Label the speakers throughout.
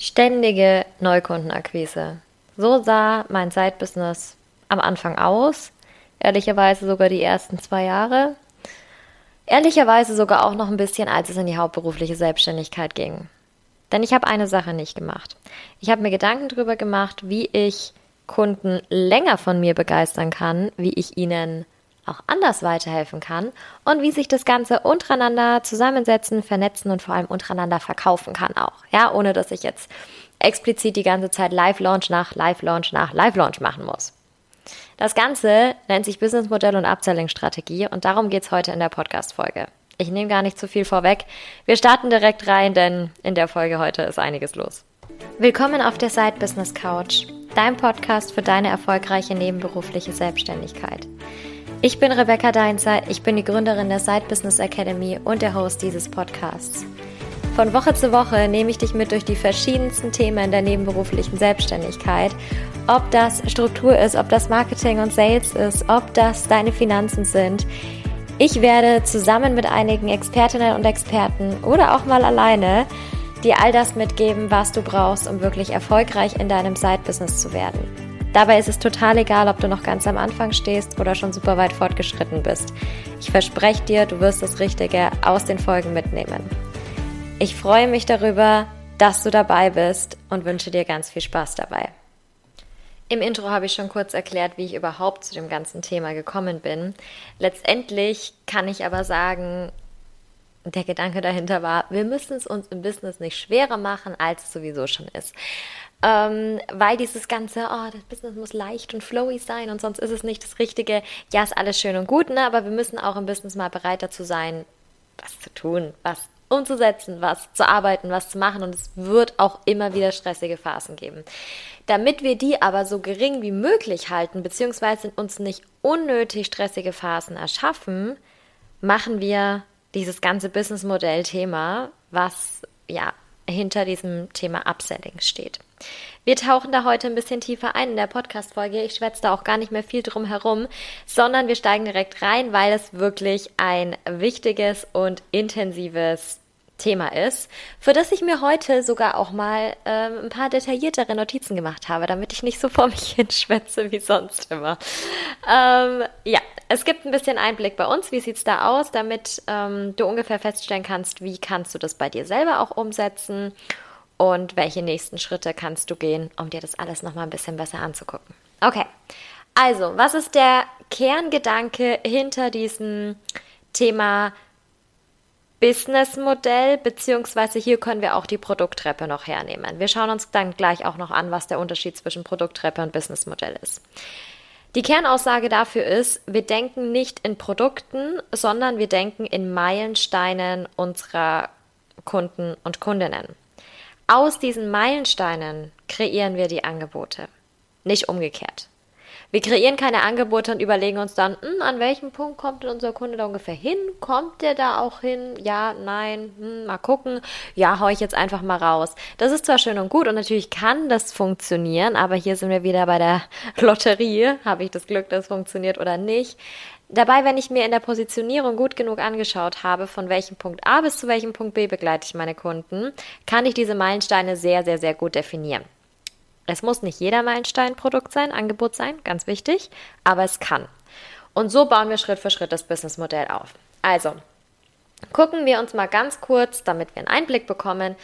Speaker 1: Ständige Neukundenakquise. So sah mein Side-Business am Anfang aus. Ehrlicherweise sogar die ersten zwei Jahre. Ehrlicherweise sogar auch noch ein bisschen, als es in die hauptberufliche Selbstständigkeit ging. Denn ich habe eine Sache nicht gemacht. Ich habe mir Gedanken darüber gemacht, wie ich Kunden länger von mir begeistern kann, wie ich ihnen auch anders weiterhelfen kann und wie sich das Ganze untereinander zusammensetzen, vernetzen und vor allem untereinander verkaufen kann auch. Ja, ohne dass ich jetzt explizit die ganze Zeit Live-Launch nach Live-Launch nach Live-Launch machen muss. Das Ganze nennt sich Businessmodell und Upselling-Strategie und darum geht es heute in der Podcast-Folge. Ich nehme gar nicht zu viel vorweg. Wir starten direkt rein, denn in der Folge heute ist einiges los. Willkommen auf der Side Business Couch, dein Podcast für deine erfolgreiche nebenberufliche Selbstständigkeit. Ich bin Rebecca Deinzer, ich bin die Gründerin der Side Business Academy und der Host dieses Podcasts. Von Woche zu Woche nehme ich dich mit durch die verschiedensten Themen der nebenberuflichen Selbstständigkeit. Ob das Struktur ist, ob das Marketing und Sales ist, ob das deine Finanzen sind. Ich werde zusammen mit einigen Expertinnen und Experten oder auch mal alleine dir all das mitgeben, was du brauchst, um wirklich erfolgreich in deinem Side-Business zu werden. Dabei ist es total egal, ob du noch ganz am Anfang stehst oder schon super weit fortgeschritten bist. Ich verspreche dir, du wirst das Richtige aus den Folgen mitnehmen. Ich freue mich darüber, dass du dabei bist und wünsche dir ganz viel Spaß dabei. Im Intro habe ich schon kurz erklärt, wie ich überhaupt zu dem ganzen Thema gekommen bin. Letztendlich kann ich aber sagen, der Gedanke dahinter war, wir müssen es uns im Business nicht schwerer machen, als es sowieso schon ist. Ähm, weil dieses ganze, oh, das Business muss leicht und flowy sein und sonst ist es nicht das Richtige. Ja, ist alles schön und gut, ne? aber wir müssen auch im Business mal bereit dazu sein, was zu tun, was umzusetzen, was zu arbeiten, was zu machen und es wird auch immer wieder stressige Phasen geben. Damit wir die aber so gering wie möglich halten, beziehungsweise uns nicht unnötig stressige Phasen erschaffen, machen wir dieses ganze Businessmodell-Thema, was ja hinter diesem Thema Upselling steht. Wir tauchen da heute ein bisschen tiefer ein in der Podcast-Folge. Ich schwätze da auch gar nicht mehr viel drum herum, sondern wir steigen direkt rein, weil es wirklich ein wichtiges und intensives Thema ist, für das ich mir heute sogar auch mal ähm, ein paar detailliertere Notizen gemacht habe, damit ich nicht so vor mich hinschwätze wie sonst immer. Ähm, ja, es gibt ein bisschen Einblick bei uns. Wie sieht es da aus, damit ähm, du ungefähr feststellen kannst, wie kannst du das bei dir selber auch umsetzen und welche nächsten Schritte kannst du gehen, um dir das alles nochmal ein bisschen besser anzugucken. Okay, also, was ist der Kerngedanke hinter diesem Thema Businessmodell, beziehungsweise hier können wir auch die Produkttreppe noch hernehmen. Wir schauen uns dann gleich auch noch an, was der Unterschied zwischen Produkttreppe und Businessmodell ist. Die Kernaussage dafür ist, wir denken nicht in Produkten, sondern wir denken in Meilensteinen unserer Kunden und Kundinnen. Aus diesen Meilensteinen kreieren wir die Angebote, nicht umgekehrt. Wir kreieren keine Angebote und überlegen uns dann, hm, an welchem Punkt kommt denn unser Kunde da ungefähr hin? Kommt der da auch hin? Ja, nein, hm, mal gucken. Ja, hau ich jetzt einfach mal raus. Das ist zwar schön und gut und natürlich kann das funktionieren, aber hier sind wir wieder bei der Lotterie. Habe ich das Glück, dass es funktioniert oder nicht? Dabei, wenn ich mir in der Positionierung gut genug angeschaut habe, von welchem Punkt A bis zu welchem Punkt B begleite ich meine Kunden, kann ich diese Meilensteine sehr, sehr, sehr gut definieren. Es muss nicht jeder Meilenstein Produkt sein, Angebot sein, ganz wichtig, aber es kann. Und so bauen wir Schritt für Schritt das Businessmodell auf. Also, gucken wir uns mal ganz kurz, damit wir einen Einblick bekommen,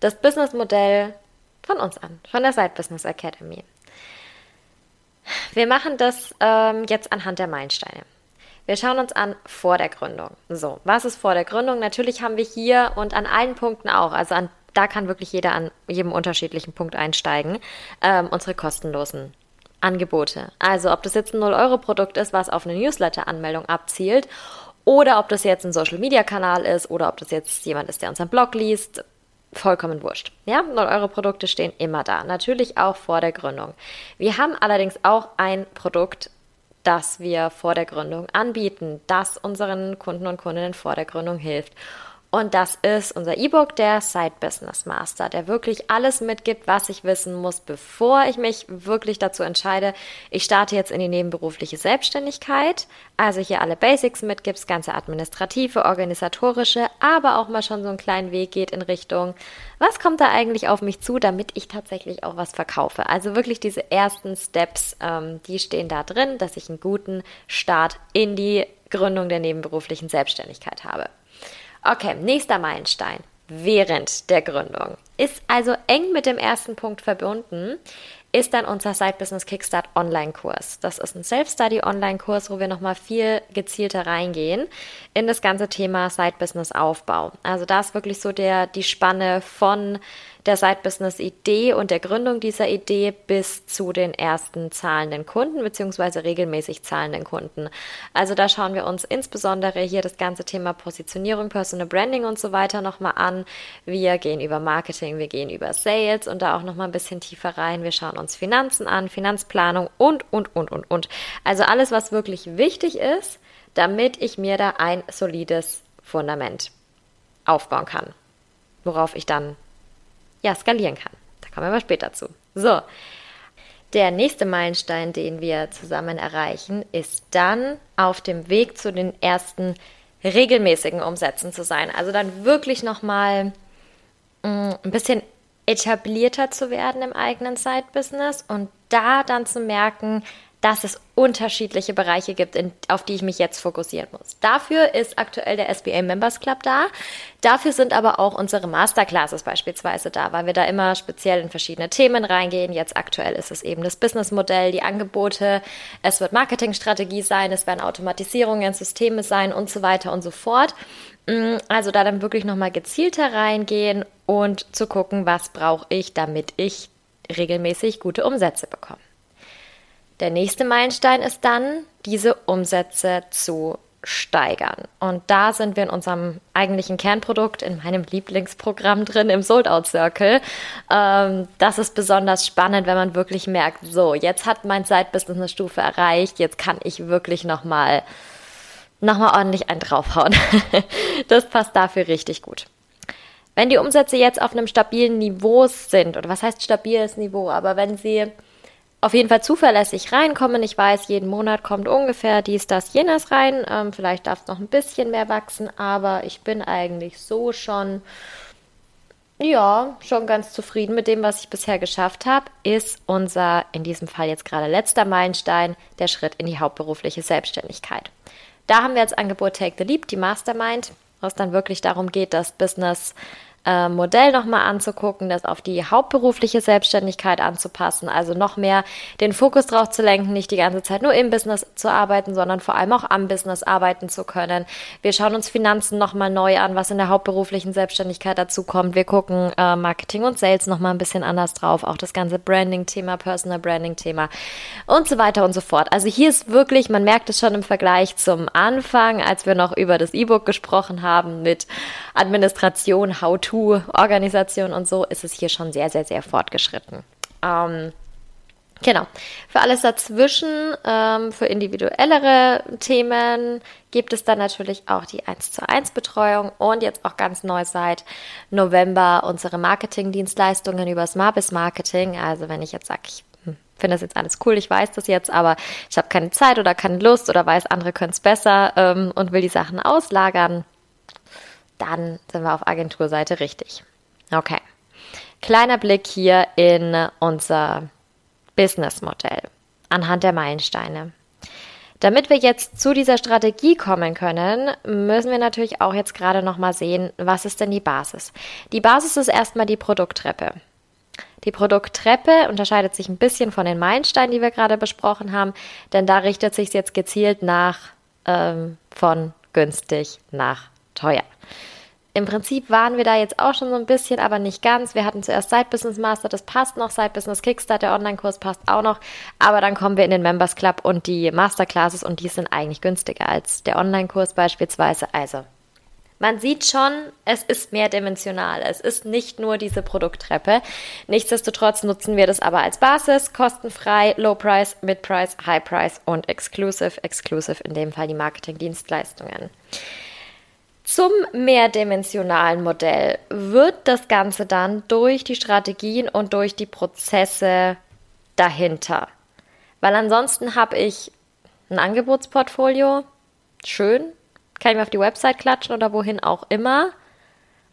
Speaker 1: das Businessmodell von uns an, von der Side Business Academy. Wir machen das ähm, jetzt anhand der Meilensteine. Wir schauen uns an vor der Gründung. So, was ist vor der Gründung? Natürlich haben wir hier und an allen Punkten auch, also an da kann wirklich jeder an jedem unterschiedlichen Punkt einsteigen, ähm, unsere kostenlosen Angebote. Also ob das jetzt ein 0-Euro-Produkt ist, was auf eine Newsletter-Anmeldung abzielt, oder ob das jetzt ein Social-Media-Kanal ist, oder ob das jetzt jemand ist, der unseren Blog liest, vollkommen wurscht. Ja, 0-Euro-Produkte stehen immer da. Natürlich auch vor der Gründung. Wir haben allerdings auch ein Produkt, das wir vor der Gründung anbieten, das unseren Kunden und Kundinnen vor der Gründung hilft. Und das ist unser E-Book, der Side Business Master, der wirklich alles mitgibt, was ich wissen muss, bevor ich mich wirklich dazu entscheide, ich starte jetzt in die nebenberufliche Selbstständigkeit. Also hier alle Basics mitgibt, ganze administrative, organisatorische, aber auch mal schon so einen kleinen Weg geht in Richtung, was kommt da eigentlich auf mich zu, damit ich tatsächlich auch was verkaufe. Also wirklich diese ersten Steps, ähm, die stehen da drin, dass ich einen guten Start in die Gründung der nebenberuflichen Selbstständigkeit habe. Okay, nächster Meilenstein während der Gründung ist also eng mit dem ersten Punkt verbunden, ist dann unser Side Business Kickstart Online-Kurs. Das ist ein Self-Study Online-Kurs, wo wir nochmal viel gezielter reingehen in das ganze Thema Side Business Aufbau. Also da ist wirklich so der, die Spanne von der Side-Business-Idee und der Gründung dieser Idee bis zu den ersten zahlenden Kunden beziehungsweise regelmäßig zahlenden Kunden. Also da schauen wir uns insbesondere hier das ganze Thema Positionierung, Personal Branding und so weiter nochmal an. Wir gehen über Marketing, wir gehen über Sales und da auch nochmal ein bisschen tiefer rein. Wir schauen uns Finanzen an, Finanzplanung und, und, und, und, und. Also alles, was wirklich wichtig ist, damit ich mir da ein solides Fundament aufbauen kann, worauf ich dann ja, skalieren kann. Da kommen wir mal später zu. So, der nächste Meilenstein, den wir zusammen erreichen, ist dann auf dem Weg zu den ersten regelmäßigen Umsätzen zu sein. Also dann wirklich nochmal mm, ein bisschen etablierter zu werden im eigenen Side-Business und da dann zu merken, dass es unterschiedliche Bereiche gibt, in, auf die ich mich jetzt fokussieren muss. Dafür ist aktuell der SBA Members Club da. Dafür sind aber auch unsere Masterclasses beispielsweise da, weil wir da immer speziell in verschiedene Themen reingehen. Jetzt aktuell ist es eben das Businessmodell, die Angebote, es wird Marketingstrategie sein, es werden Automatisierungen, Systeme sein und so weiter und so fort. Mm, also da dann wirklich nochmal gezielter reingehen und zu gucken, was brauche ich, damit ich regelmäßig gute Umsätze bekomme. Der nächste Meilenstein ist dann, diese Umsätze zu steigern. Und da sind wir in unserem eigentlichen Kernprodukt, in meinem Lieblingsprogramm drin, im Sold Out Circle. Ähm, das ist besonders spannend, wenn man wirklich merkt, so, jetzt hat mein Side-Business eine Stufe erreicht, jetzt kann ich wirklich nochmal noch mal ordentlich einen draufhauen. das passt dafür richtig gut. Wenn die Umsätze jetzt auf einem stabilen Niveau sind, oder was heißt stabiles Niveau, aber wenn sie auf jeden Fall zuverlässig reinkommen. Ich weiß, jeden Monat kommt ungefähr dies, das, jenes rein. Ähm, vielleicht darf es noch ein bisschen mehr wachsen, aber ich bin eigentlich so schon, ja, schon ganz zufrieden mit dem, was ich bisher geschafft habe. Ist unser, in diesem Fall jetzt gerade letzter Meilenstein, der Schritt in die hauptberufliche Selbstständigkeit. Da haben wir als Angebot Take the Leap, die Mastermind, wo es dann wirklich darum geht, das Business äh, Modell nochmal anzugucken, das auf die hauptberufliche Selbstständigkeit anzupassen, also noch mehr den Fokus drauf zu lenken, nicht die ganze Zeit nur im Business zu arbeiten, sondern vor allem auch am Business arbeiten zu können. Wir schauen uns Finanzen nochmal neu an, was in der hauptberuflichen Selbstständigkeit dazu kommt. Wir gucken äh, Marketing und Sales nochmal ein bisschen anders drauf, auch das ganze Branding-Thema, Personal Branding-Thema und so weiter und so fort. Also hier ist wirklich, man merkt es schon im Vergleich zum Anfang, als wir noch über das E-Book gesprochen haben mit Administration, How-to MeToo-Organisation und so ist es hier schon sehr, sehr, sehr fortgeschritten. Ähm, Genau. Für alles dazwischen, ähm, für individuellere Themen gibt es dann natürlich auch die 1 zu 1 Betreuung und jetzt auch ganz neu seit November unsere Marketingdienstleistungen über Smartbiz Marketing. Also wenn ich jetzt sage, ich hm, finde das jetzt alles cool, ich weiß das jetzt, aber ich habe keine Zeit oder keine Lust oder weiß, andere können es besser ähm, und will die Sachen auslagern, dann sind wir auf Agenturseite richtig. Okay. Kleiner Blick hier in unser Businessmodell anhand der Meilensteine. Damit wir jetzt zu dieser Strategie kommen können, müssen wir natürlich auch jetzt gerade nochmal sehen, was ist denn die Basis? Die Basis ist erstmal die Produkttreppe. Die Produkttreppe unterscheidet sich ein bisschen von den Meilensteinen, die wir gerade besprochen haben, denn da richtet sich jetzt gezielt nach ähm, von günstig nach teuer. Im Prinzip waren wir da jetzt auch schon so ein bisschen, aber nicht ganz. Wir hatten zuerst Side Business Master, das passt noch. Side Business Kickstart, der Online-Kurs passt auch noch. Aber dann kommen wir in den Members Club und die Masterclasses und die sind eigentlich günstiger als der Online-Kurs beispielsweise. Also, man sieht schon, es ist mehrdimensional. Es ist nicht nur diese Produkttreppe. Nichtsdestotrotz nutzen wir das aber als Basis, kostenfrei, Low Price, Mid Price, High Price und Exclusive. Exclusive in dem Fall die Marketingdienstleistungen. Zum mehrdimensionalen Modell wird das Ganze dann durch die Strategien und durch die Prozesse dahinter. Weil ansonsten habe ich ein Angebotsportfolio, schön, kann ich mir auf die Website klatschen oder wohin auch immer.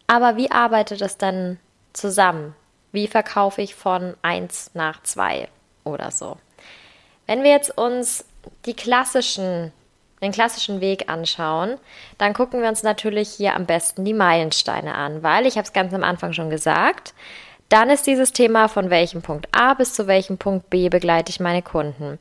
Speaker 1: Aber wie arbeitet das dann zusammen? Wie verkaufe ich von 1 nach 2 oder so? Wenn wir jetzt uns die klassischen, den klassischen Weg anschauen, dann gucken wir uns natürlich hier am besten die Meilensteine an, weil ich habe es ganz am Anfang schon gesagt, dann ist dieses Thema von welchem Punkt A bis zu welchem Punkt B begleite ich meine Kunden.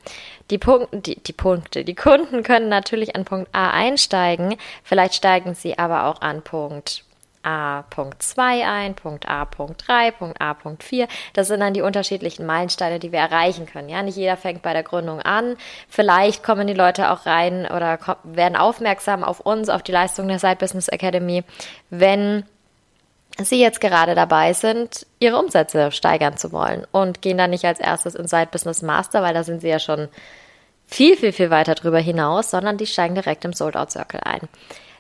Speaker 1: Die, Punkte, die, die Punkte, die Kunden können natürlich an Punkt A einsteigen, vielleicht steigen sie aber auch an Punkt A Punkt 2 ein, Punkt A Punkt 3, Punkt A Punkt 4. Das sind dann die unterschiedlichen Meilensteine, die wir erreichen können. Ja, nicht jeder fängt bei der Gründung an. Vielleicht kommen die Leute auch rein oder werden aufmerksam auf uns, auf die Leistung der Side Business Academy, wenn Sie jetzt gerade dabei sind, Ihre Umsätze steigern zu wollen und gehen dann nicht als erstes in Side Business Master, weil da sind Sie ja schon viel, viel, viel weiter drüber hinaus, sondern die steigen direkt im Sold Out Circle ein.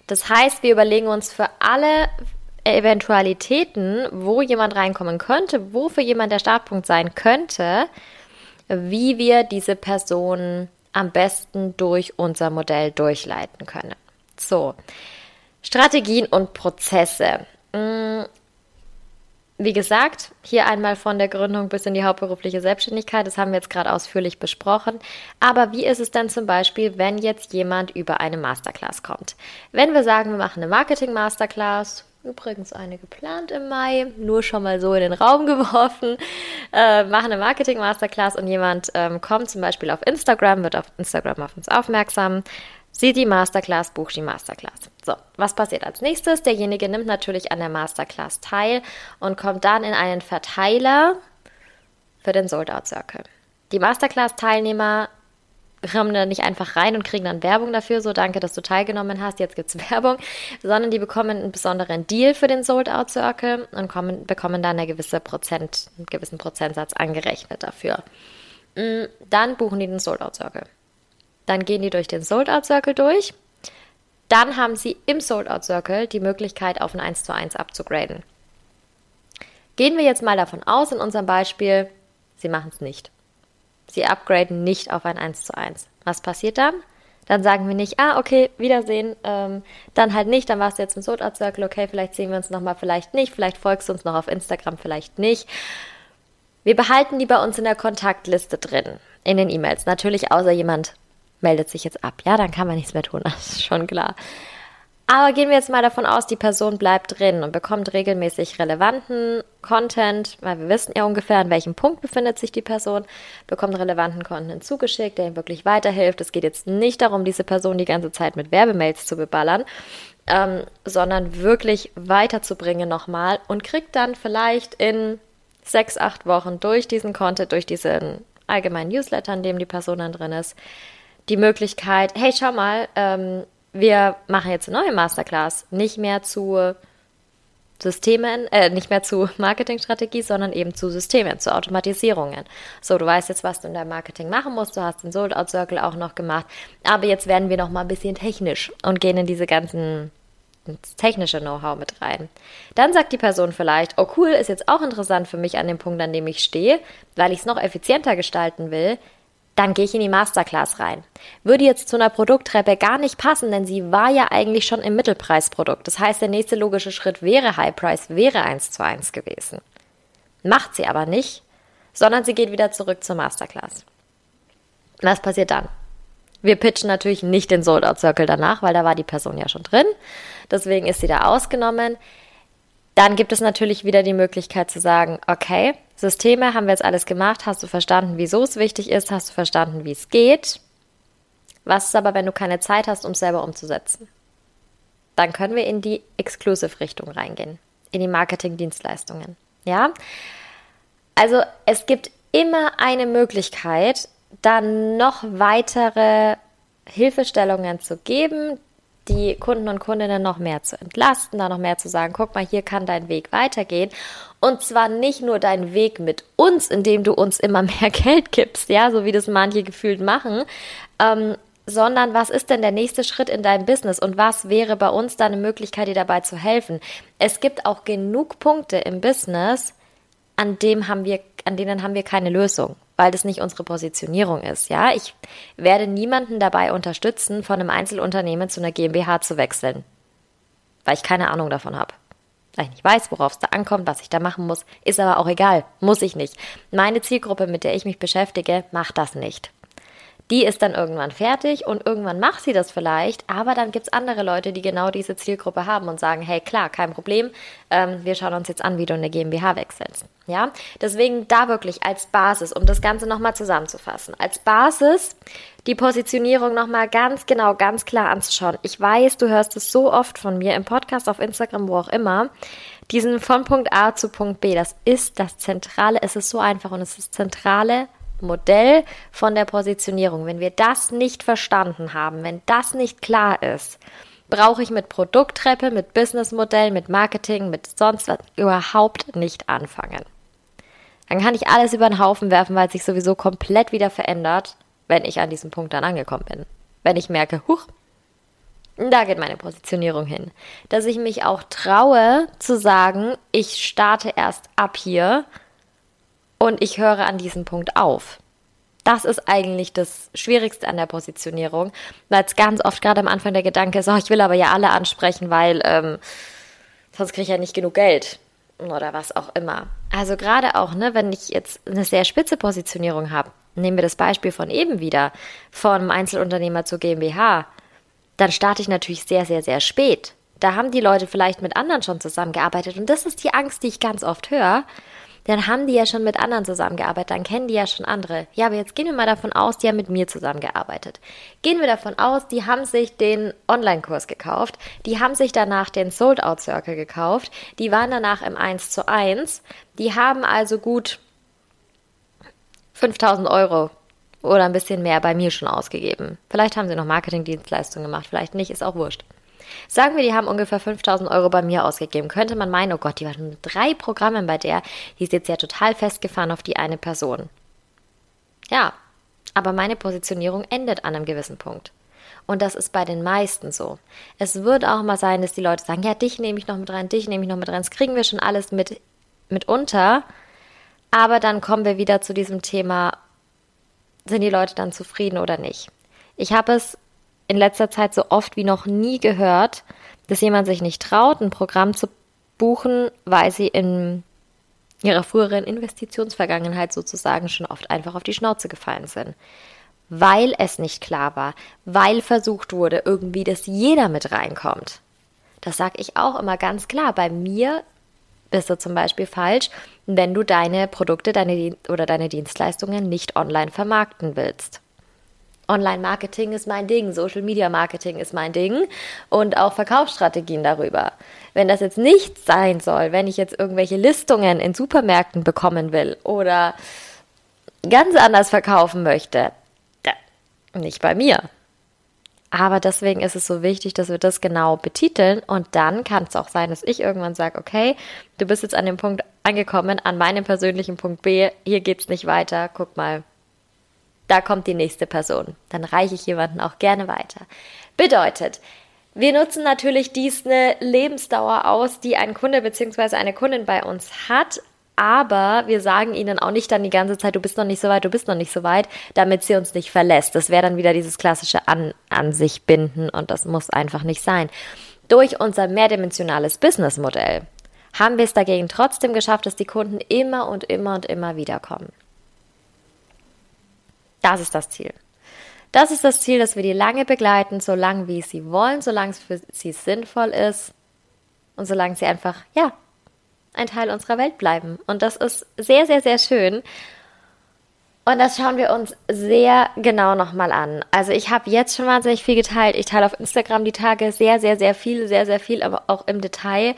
Speaker 1: Das heißt, wir überlegen uns für alle Eventualitäten, wo jemand reinkommen könnte, wo für jemand der Startpunkt sein könnte, wie wir diese Person am besten durch unser Modell durchleiten können. So, Strategien und Prozesse. Mm, wie gesagt, hier einmal von der Gründung bis in die hauptberufliche Selbstständigkeit, das haben wir jetzt gerade ausführlich besprochen. Aber wie ist es denn zum Beispiel, wenn jetzt jemand über eine Masterclass kommt? Wenn wir sagen, wir machen eine Marketing-Masterclass, übrigens eine geplant im Mai, nur schon mal so in den Raum geworfen, äh, machen eine Marketing-Masterclass und jemand ähm, kommt zum Beispiel auf Instagram, wird auf Instagram auf uns aufmerksam, sieht die Masterclass, bucht die Masterclass. So, was passiert als nächstes? Derjenige nimmt natürlich an der Masterclass teil und kommt dann in einen Verteiler für den Sold Out Circle. Die Masterclass-Teilnehmer kommen da nicht einfach rein und kriegen dann Werbung dafür, so danke, dass du teilgenommen hast, jetzt gibt es Werbung, sondern die bekommen einen besonderen Deal für den Sold Out Circle und kommen, bekommen dann eine gewisse Prozent, einen gewissen Prozentsatz angerechnet dafür. Mm, dann buchen die den Sold Out Circle. Dann gehen die durch den Sold Out Circle durch. Dann haben sie im Sold Out Circle die Möglichkeit, auf ein 1 zu 1 abzugraden. Gehen wir jetzt mal davon aus, in unserem Beispiel, sie machen es nicht. Sie upgraden nicht auf ein 1 zu 1. Was passiert dann? Dann sagen wir nicht, ah, okay, Wiedersehen, ähm, dann halt nicht, dann warst du jetzt im Out Circle, okay, vielleicht sehen wir uns nochmal, vielleicht nicht, vielleicht folgst du uns noch auf Instagram, vielleicht nicht. Wir behalten die bei uns in der Kontaktliste drin, in den E-Mails. Natürlich, außer jemand meldet sich jetzt ab. Ja, dann kann man nichts mehr tun, das ist schon klar. Aber gehen wir jetzt mal davon aus, die Person bleibt drin und bekommt regelmäßig relevanten Content, weil wir wissen ja ungefähr, an welchem Punkt befindet sich die Person, bekommt relevanten Content zugeschickt, der ihm wirklich weiterhilft. Es geht jetzt nicht darum, diese Person die ganze Zeit mit Werbemails zu beballern, ähm, sondern wirklich weiterzubringen nochmal und kriegt dann vielleicht in sechs, acht Wochen durch diesen Content, durch diesen allgemeinen Newsletter, in dem die Person dann drin ist, die Möglichkeit, hey, schau mal, ähm, wir machen jetzt eine neue Masterclass, nicht mehr zu Systemen, äh, nicht mehr zu Marketingstrategie, sondern eben zu Systemen, zu Automatisierungen. So, du weißt jetzt, was du in deinem Marketing machen musst. Du hast den Sold Out Circle auch noch gemacht. Aber jetzt werden wir noch mal ein bisschen technisch und gehen in diese ganzen ins technische Know-how mit rein. Dann sagt die Person vielleicht, oh cool, ist jetzt auch interessant für mich an dem Punkt, an dem ich stehe, weil ich es noch effizienter gestalten will dann gehe ich in die Masterclass rein. Würde jetzt zu einer Produkttreppe gar nicht passen, denn sie war ja eigentlich schon im Mittelpreisprodukt. Das heißt, der nächste logische Schritt wäre High Price, wäre 1 zu 1 gewesen. Macht sie aber nicht, sondern sie geht wieder zurück zur Masterclass. Was passiert dann? Wir pitchen natürlich nicht den Sold Out Circle danach, weil da war die Person ja schon drin. Deswegen ist sie da ausgenommen. Dann gibt es natürlich wieder die Möglichkeit zu sagen, okay, Systeme haben wir jetzt alles gemacht. Hast du verstanden, wieso es wichtig ist? Hast du verstanden, wie es geht? Was ist aber, wenn du keine Zeit hast, um es selber umzusetzen? Dann können wir in die Exclusive-Richtung reingehen, in die Marketing-Dienstleistungen. Ja? Also es gibt immer eine Möglichkeit, dann noch weitere Hilfestellungen zu geben, die Kunden und Kundinnen noch mehr zu entlasten, da noch mehr zu sagen, guck mal, hier kann dein Weg weitergehen. Und zwar nicht nur dein Weg mit uns, indem du uns immer mehr Geld gibst, ja, so wie das manche gefühlt machen, ähm, sondern was ist denn der nächste Schritt in deinem Business und was wäre bei uns da eine Möglichkeit, dir dabei zu helfen? Es gibt auch genug Punkte im Business, an dem haben wir, an denen haben wir keine Lösung, weil das nicht unsere Positionierung ist. Ja, ich werde niemanden dabei unterstützen, von einem Einzelunternehmen zu einer GmbH zu wechseln, weil ich keine Ahnung davon habe. Weil ich nicht weiß, worauf es da ankommt, was ich da machen muss, ist aber auch egal, muss ich nicht. Meine Zielgruppe, mit der ich mich beschäftige, macht das nicht die ist dann irgendwann fertig und irgendwann macht sie das vielleicht, aber dann gibt es andere Leute, die genau diese Zielgruppe haben und sagen, hey klar, kein Problem, ähm, wir schauen uns jetzt an, wie du eine GmbH wechselst. Ja, deswegen da wirklich als Basis, um das Ganze nochmal zusammenzufassen, als Basis die Positionierung nochmal ganz genau, ganz klar anzuschauen. Ich weiß, du hörst es so oft von mir im Podcast, auf Instagram, wo auch immer. Diesen von Punkt A zu Punkt B, das ist das Zentrale, es ist so einfach und es ist das zentrale Modell von der Positionierung, wenn wir das nicht verstanden haben, wenn das nicht klar ist, brauche ich mit Produkttreppe, mit Businessmodell, mit Marketing, mit sonst was überhaupt nicht anfangen. Dann kann ich alles über den Haufen werfen, weil es sich sowieso komplett wieder verändert, wenn ich an diesem Punkt dann angekommen bin. Wenn ich merke, huch, da geht meine Positionierung hin. Dass ich mich auch traue zu sagen, ich starte erst ab hier und ich höre an diesem Punkt auf. Das ist eigentlich das Schwierigste an der Positionierung, weil es ganz oft gerade am Anfang der Gedanke ist, oh, ich will aber ja alle ansprechen, weil ähm, sonst kriege ich ja nicht genug Geld oder was auch immer. Also gerade auch, ne, wenn ich jetzt eine sehr spitze Positionierung habe, nehmen wir das Beispiel von eben wieder, vom Einzelunternehmer zur GmbH, dann starte ich natürlich sehr, sehr, sehr spät. Da haben die Leute vielleicht mit anderen schon zusammengearbeitet und das ist die Angst, die ich ganz oft höre, dann haben die ja schon mit anderen zusammengearbeitet, dann kennen die ja schon andere. Ja, aber jetzt gehen wir mal davon aus, die haben mit mir zusammengearbeitet. Gehen wir davon aus, die haben sich den Online-Kurs gekauft, die haben sich danach den Sold-Out-Circle gekauft, die waren danach im 1 zu 1, die haben also gut 5000 Euro oder ein bisschen mehr bei mir schon ausgegeben. Vielleicht haben sie noch Marketingdienstleistungen gemacht, vielleicht nicht, ist auch wurscht. Sagen wir, die haben ungefähr 5000 Euro bei mir ausgegeben. Könnte man meinen, oh Gott, die waren drei Programmen bei der. Die ist jetzt ja total festgefahren auf die eine Person. Ja, aber meine Positionierung endet an einem gewissen Punkt. Und das ist bei den meisten so. Es wird auch mal sein, dass die Leute sagen, ja, dich nehme ich noch mit rein, dich nehme ich noch mit rein. Das kriegen wir schon alles mit, mit unter. Aber dann kommen wir wieder zu diesem Thema, sind die Leute dann zufrieden oder nicht? Ich habe es in letzter Zeit so oft wie noch nie gehört, dass jemand sich nicht traut, ein Programm zu buchen, weil sie in ihrer früheren Investitionsvergangenheit sozusagen schon oft einfach auf die Schnauze gefallen sind. Weil es nicht klar war, weil versucht wurde, irgendwie, dass jeder mit reinkommt. Das sage ich auch immer ganz klar. Bei mir bist du zum Beispiel falsch, wenn du deine Produkte deine, oder deine Dienstleistungen nicht online vermarkten willst. Online-Marketing ist mein Ding, Social-Media-Marketing ist mein Ding und auch Verkaufsstrategien darüber. Wenn das jetzt nicht sein soll, wenn ich jetzt irgendwelche Listungen in Supermärkten bekommen will oder ganz anders verkaufen möchte, nicht bei mir. Aber deswegen ist es so wichtig, dass wir das genau betiteln und dann kann es auch sein, dass ich irgendwann sage, okay, du bist jetzt an dem Punkt angekommen, an meinem persönlichen Punkt B, hier geht's nicht weiter, guck mal, da kommt die nächste Person. Dann reiche ich jemanden auch gerne weiter. Bedeutet, wir nutzen natürlich dies eine Lebensdauer aus, die ein Kunde bzw. eine Kundin bei uns hat, aber wir sagen ihnen auch nicht dann die ganze Zeit, du bist noch nicht so weit, du bist noch nicht so weit, damit sie uns nicht verlässt. Das wäre dann wieder dieses klassische an, an sich binden und das muss einfach nicht sein. Durch unser mehrdimensionales Businessmodell haben wir es dagegen trotzdem geschafft, dass die Kunden immer und immer und immer wieder kommen. Das ist das Ziel. Das ist das Ziel, dass wir die lange begleiten, so lange wie sie wollen, solange es für sie sinnvoll ist und solange sie einfach, ja, ein Teil unserer Welt bleiben. Und das ist sehr, sehr, sehr schön. Und das schauen wir uns sehr genau nochmal an. Also ich habe jetzt schon wahnsinnig viel geteilt. Ich teile auf Instagram die Tage sehr, sehr, sehr viel, sehr, sehr viel, aber auch im Detail.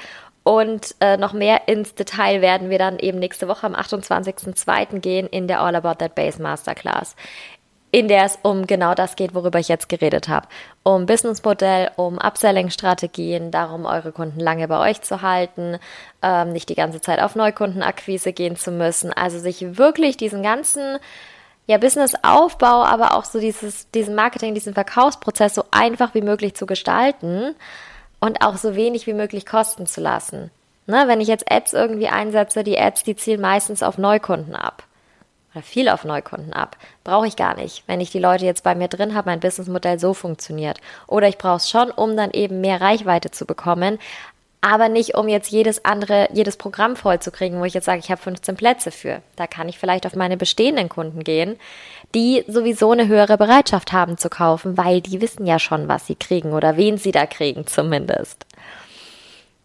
Speaker 1: Und äh, noch mehr ins Detail werden wir dann eben nächste Woche am 28.02. gehen in der All About That Base Masterclass, in der es um genau das geht, worüber ich jetzt geredet habe. Um Businessmodell, um Upselling-Strategien, darum, eure Kunden lange bei euch zu halten, ähm, nicht die ganze Zeit auf Neukundenakquise gehen zu müssen. Also sich wirklich diesen ganzen ja, Businessaufbau, aber auch so dieses, diesen Marketing, diesen Verkaufsprozess so einfach wie möglich zu gestalten und auch so wenig wie möglich kosten zu lassen. Ne, wenn ich jetzt Ads irgendwie einsetze, die Ads, die zielen meistens auf Neukunden ab. Oder viel auf Neukunden ab. Brauche ich gar nicht. Wenn ich die Leute jetzt bei mir drin habe, mein Businessmodell so funktioniert. Oder ich brauche es schon, um dann eben mehr Reichweite zu bekommen aber nicht um jetzt jedes andere, jedes Programm vollzukriegen, wo ich jetzt sage, ich habe 15 Plätze für. Da kann ich vielleicht auf meine bestehenden Kunden gehen, die sowieso eine höhere Bereitschaft haben zu kaufen, weil die wissen ja schon, was sie kriegen oder wen sie da kriegen zumindest.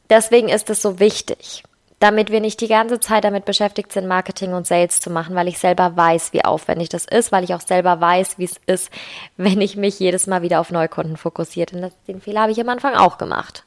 Speaker 1: Deswegen ist es so wichtig, damit wir nicht die ganze Zeit damit beschäftigt sind, Marketing und Sales zu machen, weil ich selber weiß, wie aufwendig das ist, weil ich auch selber weiß, wie es ist, wenn ich mich jedes Mal wieder auf Neukunden fokussiert. Und das, den Fehler habe ich am Anfang auch gemacht.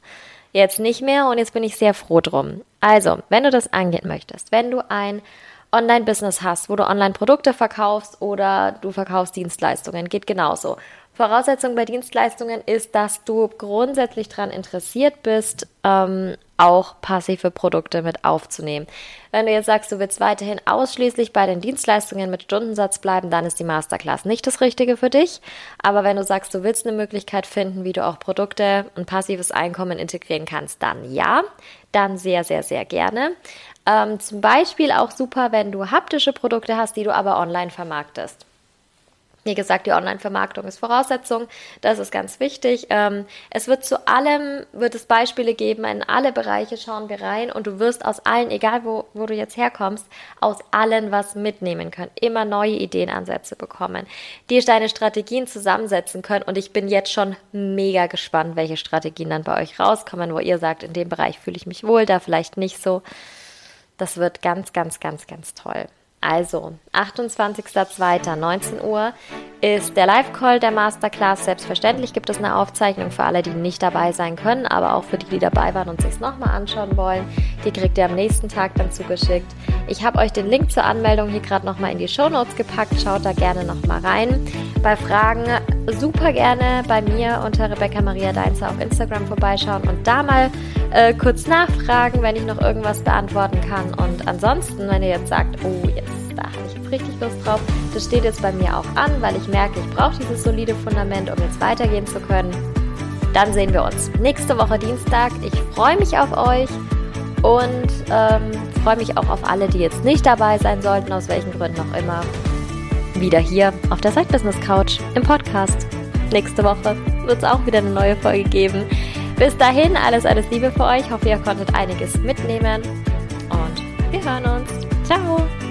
Speaker 1: Jetzt nicht mehr und jetzt bin ich sehr froh drum. Also, wenn du das angehen möchtest, wenn du ein Online-Business hast, wo du Online-Produkte verkaufst oder du verkaufst Dienstleistungen, geht genauso. Voraussetzung bei Dienstleistungen ist, dass du grundsätzlich daran interessiert bist, ähm, auch passive Produkte mit aufzunehmen. Wenn du jetzt sagst, du willst weiterhin ausschließlich bei den Dienstleistungen mit Stundensatz bleiben, dann ist die Masterclass nicht das Richtige für dich. Aber wenn du sagst, du willst eine Möglichkeit finden, wie du auch Produkte und passives Einkommen integrieren kannst, dann ja, dann sehr, sehr, sehr gerne. Ähm, zum Beispiel auch super, wenn du haptische Produkte hast, die du aber online vermarktest. Wie gesagt, die Online-Vermarktung ist Voraussetzung. Das ist ganz wichtig. Ähm, es wird zu allem, wird es Beispiele geben. In alle Bereiche schauen wir rein und du wirst aus allen, egal wo, wo du jetzt herkommst, aus allen was mitnehmen können. Immer neue Ideenansätze bekommen. Dir deine Strategien zusammensetzen können. Und ich bin jetzt schon mega gespannt, welche Strategien dann bei euch rauskommen, wo ihr sagt, in dem Bereich fühle ich mich wohl, da vielleicht nicht so. Das wird ganz, ganz, ganz, ganz toll. Also, 28.02.19 Uhr ist der Live-Call der Masterclass. Selbstverständlich gibt es eine Aufzeichnung für alle, die nicht dabei sein können, aber auch für die, die dabei waren und sich es nochmal anschauen wollen. Die kriegt ihr am nächsten Tag dann zugeschickt. Ich habe euch den Link zur Anmeldung hier gerade nochmal in die Show Notes gepackt. Schaut da gerne nochmal rein. Bei Fragen super gerne bei mir unter Rebecca Maria Deinzer auf Instagram vorbeischauen und da mal äh, kurz nachfragen, wenn ich noch irgendwas beantworten kann. Und ansonsten, wenn ihr jetzt sagt, oh, jetzt da habe ich richtig Lust drauf. Das steht jetzt bei mir auch an, weil ich merke, ich brauche dieses solide Fundament, um jetzt weitergehen zu können. Dann sehen wir uns nächste Woche Dienstag. Ich freue mich auf euch und ähm, freue mich auch auf alle, die jetzt nicht dabei sein sollten, aus welchen Gründen auch immer. Wieder hier auf der Side Business Couch im Podcast. Nächste Woche wird es auch wieder eine neue Folge geben. Bis dahin, alles, alles Liebe für euch. Ich hoffe, ihr konntet einiges mitnehmen. Und wir hören uns. Ciao!